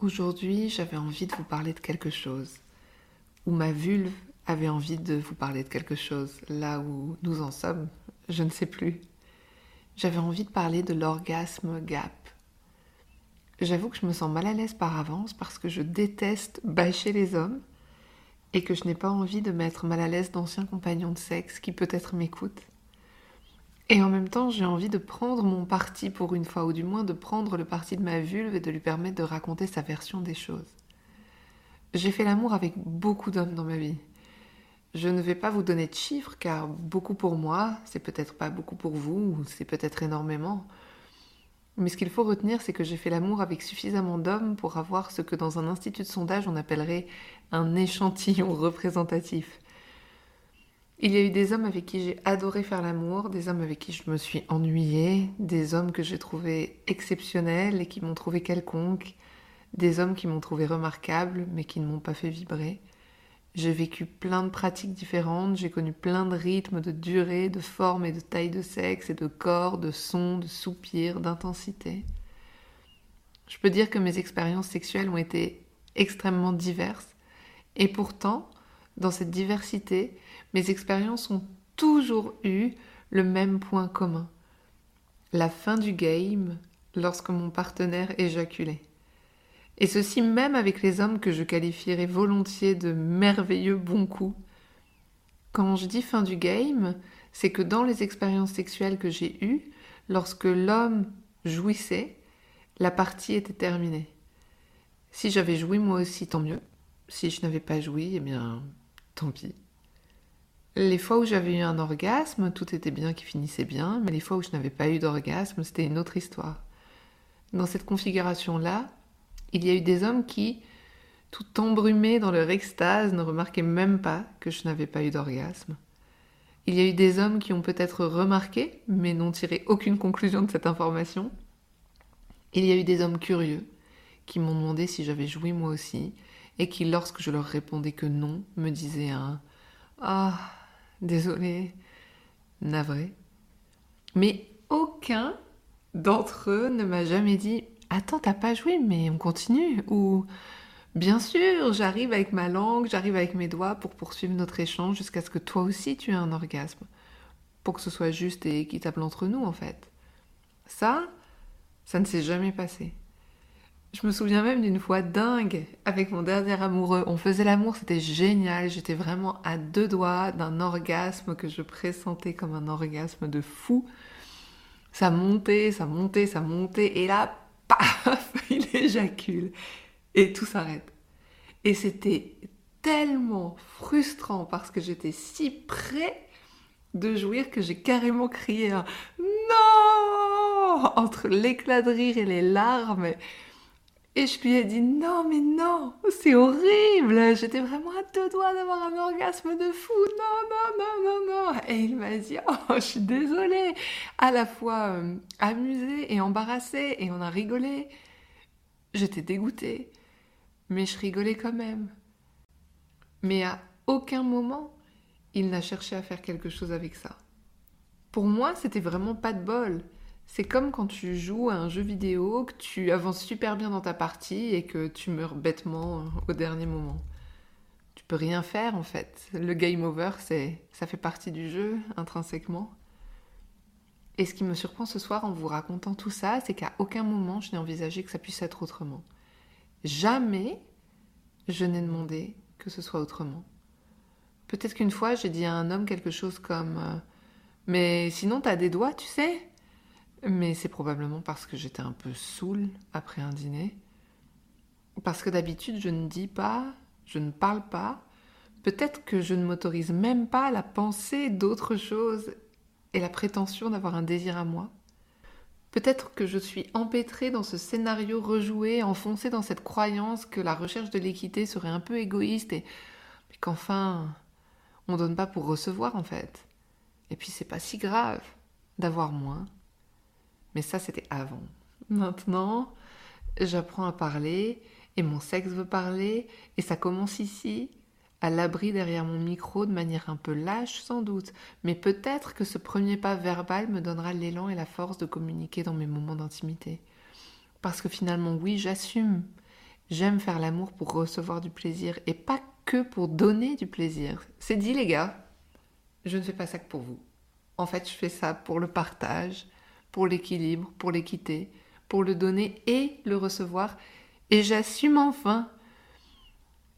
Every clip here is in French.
Aujourd'hui, j'avais envie de vous parler de quelque chose, ou ma vulve avait envie de vous parler de quelque chose, là où nous en sommes, je ne sais plus. J'avais envie de parler de l'orgasme gap. J'avoue que je me sens mal à l'aise par avance parce que je déteste bâcher les hommes et que je n'ai pas envie de mettre mal à l'aise d'anciens compagnons de sexe qui peut-être m'écoutent. Et en même temps, j'ai envie de prendre mon parti pour une fois, ou du moins de prendre le parti de ma vulve et de lui permettre de raconter sa version des choses. J'ai fait l'amour avec beaucoup d'hommes dans ma vie. Je ne vais pas vous donner de chiffres car beaucoup pour moi, c'est peut-être pas beaucoup pour vous, ou c'est peut-être énormément. Mais ce qu'il faut retenir, c'est que j'ai fait l'amour avec suffisamment d'hommes pour avoir ce que dans un institut de sondage on appellerait un échantillon représentatif. Il y a eu des hommes avec qui j'ai adoré faire l'amour, des hommes avec qui je me suis ennuyée, des hommes que j'ai trouvés exceptionnels et qui m'ont trouvé quelconque, des hommes qui m'ont trouvé remarquable mais qui ne m'ont pas fait vibrer. J'ai vécu plein de pratiques différentes, j'ai connu plein de rythmes, de durée, de forme et de taille de sexe et de corps, de sons, de soupirs, d'intensité. Je peux dire que mes expériences sexuelles ont été extrêmement diverses et pourtant, dans cette diversité, mes expériences ont toujours eu le même point commun. La fin du game lorsque mon partenaire éjaculait. Et ceci même avec les hommes que je qualifierais volontiers de merveilleux bons coups. Quand je dis fin du game, c'est que dans les expériences sexuelles que j'ai eues, lorsque l'homme jouissait, la partie était terminée. Si j'avais joui moi aussi, tant mieux. Si je n'avais pas joui, eh bien, tant pis. Les fois où j'avais eu un orgasme, tout était bien qui finissait bien, mais les fois où je n'avais pas eu d'orgasme, c'était une autre histoire. Dans cette configuration-là, il y a eu des hommes qui, tout embrumés dans leur extase, ne remarquaient même pas que je n'avais pas eu d'orgasme. Il y a eu des hommes qui ont peut-être remarqué, mais n'ont tiré aucune conclusion de cette information. Il y a eu des hommes curieux qui m'ont demandé si j'avais joui moi aussi, et qui, lorsque je leur répondais que non, me disaient un Ah, désolé, navré. Mais aucun d'entre eux ne m'a jamais dit Attends, t'as pas joué, mais on continue. Ou Bien sûr, j'arrive avec ma langue, j'arrive avec mes doigts pour poursuivre notre échange jusqu'à ce que toi aussi tu aies un orgasme. Pour que ce soit juste et équitable entre nous, en fait. Ça, ça ne s'est jamais passé. Je me souviens même d'une fois dingue avec mon dernier amoureux. On faisait l'amour, c'était génial. J'étais vraiment à deux doigts d'un orgasme que je pressentais comme un orgasme de fou. Ça montait, ça montait, ça montait. Et là, paf, il éjacule. Et tout s'arrête. Et c'était tellement frustrant parce que j'étais si près de jouir que j'ai carrément crié un non entre l'éclat de rire et les larmes. Et je lui ai dit non, mais non, c'est horrible. J'étais vraiment à deux doigts d'avoir un orgasme de fou. Non, non, non, non, non. Et il m'a dit oh, je suis désolée. À la fois euh, amusée et embarrassée. Et on a rigolé. J'étais dégoûtée. Mais je rigolais quand même. Mais à aucun moment, il n'a cherché à faire quelque chose avec ça. Pour moi, c'était vraiment pas de bol. C'est comme quand tu joues à un jeu vidéo, que tu avances super bien dans ta partie et que tu meurs bêtement au dernier moment. Tu peux rien faire en fait. Le game over, c'est ça fait partie du jeu intrinsèquement. Et ce qui me surprend ce soir en vous racontant tout ça, c'est qu'à aucun moment je n'ai envisagé que ça puisse être autrement. Jamais je n'ai demandé que ce soit autrement. Peut-être qu'une fois j'ai dit à un homme quelque chose comme euh, Mais sinon t'as des doigts, tu sais? Mais c'est probablement parce que j'étais un peu saoule après un dîner. Parce que d'habitude, je ne dis pas, je ne parle pas. Peut-être que je ne m'autorise même pas la pensée d'autre chose et la prétention d'avoir un désir à moi. Peut-être que je suis empêtrée dans ce scénario rejoué, enfoncée dans cette croyance que la recherche de l'équité serait un peu égoïste et qu'enfin on donne pas pour recevoir en fait. Et puis c'est pas si grave d'avoir moins. Mais ça c'était avant. Maintenant, j'apprends à parler et mon sexe veut parler et ça commence ici à l'abri derrière mon micro de manière un peu lâche sans doute, mais peut-être que ce premier pas verbal me donnera l'élan et la force de communiquer dans mes moments d'intimité. Parce que finalement, oui, j'assume. J'aime faire l'amour pour recevoir du plaisir et pas que pour donner du plaisir. C'est dit les gars, je ne fais pas ça que pour vous. En fait, je fais ça pour le partage, pour l'équilibre, pour l'équité, pour le donner et le recevoir. Et j'assume enfin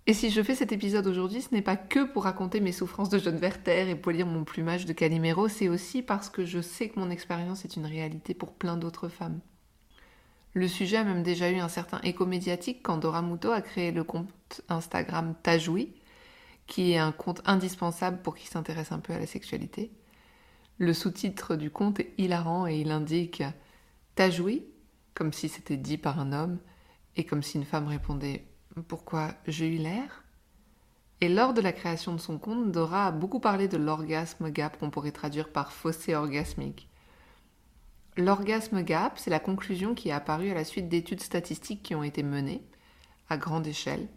et si je fais cet épisode aujourd'hui, ce n'est pas que pour raconter mes souffrances de jeune Werther et polir mon plumage de Calimero, c'est aussi parce que je sais que mon expérience est une réalité pour plein d'autres femmes. Le sujet a même déjà eu un certain écho médiatique quand Dora Muto a créé le compte Instagram Tajoui, qui est un compte indispensable pour qui s'intéresse un peu à la sexualité. Le sous-titre du compte est hilarant et il indique Tajoui, comme si c'était dit par un homme, et comme si une femme répondait pourquoi j'ai eu l'air? Et lors de la création de son compte, Dora a beaucoup parlé de l'orgasme gap qu'on pourrait traduire par fossé orgasmique. L'orgasme gap, c'est la conclusion qui est apparue à la suite d'études statistiques qui ont été menées à grande échelle.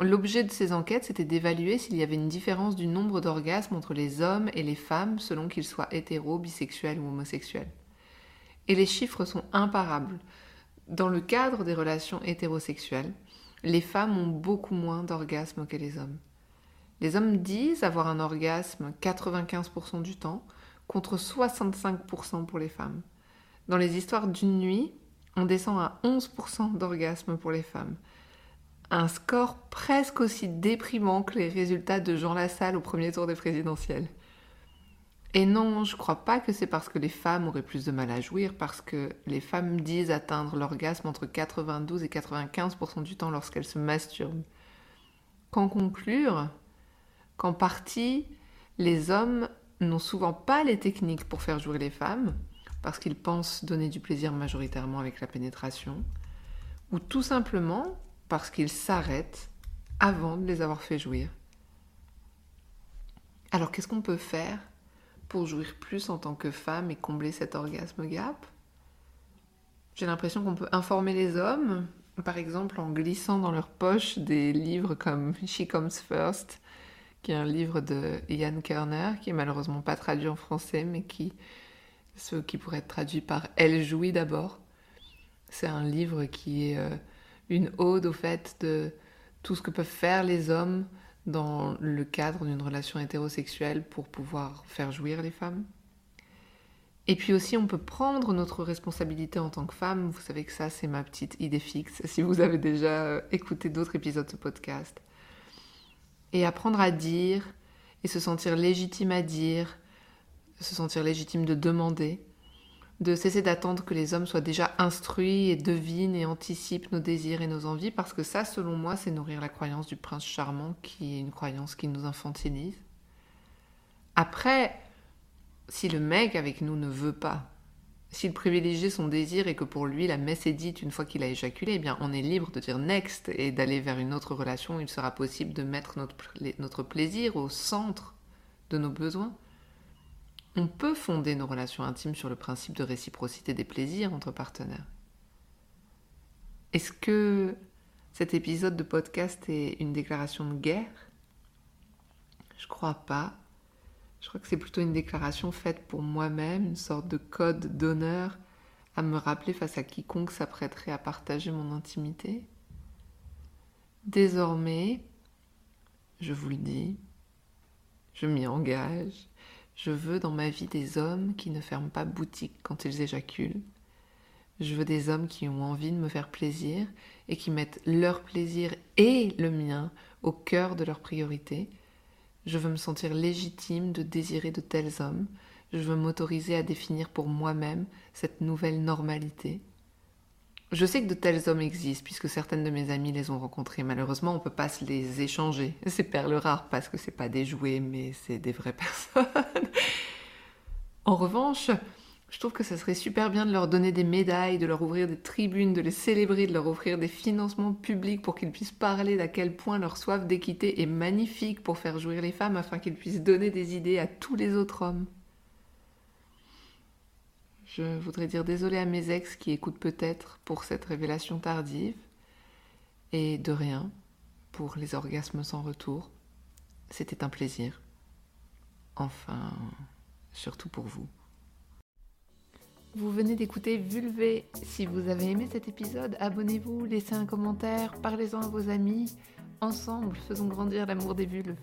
L'objet de ces enquêtes, c'était d'évaluer s'il y avait une différence du nombre d'orgasmes entre les hommes et les femmes selon qu'ils soient hétéros, bisexuels ou homosexuels. Et les chiffres sont imparables. Dans le cadre des relations hétérosexuelles, les femmes ont beaucoup moins d'orgasmes que les hommes. Les hommes disent avoir un orgasme 95% du temps contre 65% pour les femmes. Dans les histoires d'une nuit, on descend à 11% d'orgasme pour les femmes. Un score presque aussi déprimant que les résultats de Jean Lassalle au premier tour des présidentielles. Et non, je crois pas que c'est parce que les femmes auraient plus de mal à jouir, parce que les femmes disent atteindre l'orgasme entre 92 et 95% du temps lorsqu'elles se masturbent. Qu'en conclure qu'en partie, les hommes n'ont souvent pas les techniques pour faire jouer les femmes, parce qu'ils pensent donner du plaisir majoritairement avec la pénétration, ou tout simplement parce qu'ils s'arrêtent avant de les avoir fait jouir. Alors qu'est-ce qu'on peut faire pour jouir plus en tant que femme et combler cet orgasme gap? J'ai l'impression qu'on peut informer les hommes, par exemple en glissant dans leur poche des livres comme She Comes First, qui est un livre de Ian Kerner, qui est malheureusement pas traduit en français, mais qui, ce qui pourrait être traduit par Elle jouit d'abord. C'est un livre qui est euh, une ode au fait de tout ce que peuvent faire les hommes dans le cadre d'une relation hétérosexuelle pour pouvoir faire jouir les femmes. Et puis aussi, on peut prendre notre responsabilité en tant que femme. Vous savez que ça, c'est ma petite idée fixe, si vous avez déjà euh, écouté d'autres épisodes de ce podcast. Et apprendre à dire, et se sentir légitime à dire, se sentir légitime de demander, de cesser d'attendre que les hommes soient déjà instruits et devinent et anticipent nos désirs et nos envies, parce que ça, selon moi, c'est nourrir la croyance du prince charmant, qui est une croyance qui nous infantilise. Après, si le mec avec nous ne veut pas, s'il privilégie son désir et que pour lui la messe est dite une fois qu'il a éjaculé, eh bien on est libre de dire next et d'aller vers une autre relation où il sera possible de mettre notre, notre plaisir au centre de nos besoins. On peut fonder nos relations intimes sur le principe de réciprocité des plaisirs entre partenaires. Est-ce que cet épisode de podcast est une déclaration de guerre? Je crois pas. Je crois que c'est plutôt une déclaration faite pour moi-même, une sorte de code d'honneur à me rappeler face à quiconque s'apprêterait à partager mon intimité. Désormais, je vous le dis, je m'y engage, je veux dans ma vie des hommes qui ne ferment pas boutique quand ils éjaculent. Je veux des hommes qui ont envie de me faire plaisir et qui mettent leur plaisir et le mien au cœur de leurs priorités. Je veux me sentir légitime de désirer de tels hommes. Je veux m'autoriser à définir pour moi-même cette nouvelle normalité. Je sais que de tels hommes existent, puisque certaines de mes amies les ont rencontrés. Malheureusement, on ne peut pas se les échanger. C'est perles rares, parce que c'est pas des jouets, mais c'est des vraies personnes. en revanche, Je trouve que ça serait super bien de leur donner des médailles, de leur ouvrir des tribunes, de les célébrer, de leur offrir des financements publics pour qu'ils puissent parler d'à quel point leur soif d'équité est magnifique pour faire jouir les femmes afin qu'ils puissent donner des idées à tous les autres hommes. Je voudrais dire désolé à mes ex qui écoutent peut-être pour cette révélation tardive et de rien pour les orgasmes sans retour. C'était un plaisir. Enfin, surtout pour vous. Vous venez d'écouter Vulvé. Si vous avez aimé cet épisode, abonnez-vous, laissez un commentaire, parlez-en à vos amis. Ensemble, faisons grandir l'amour des vulves.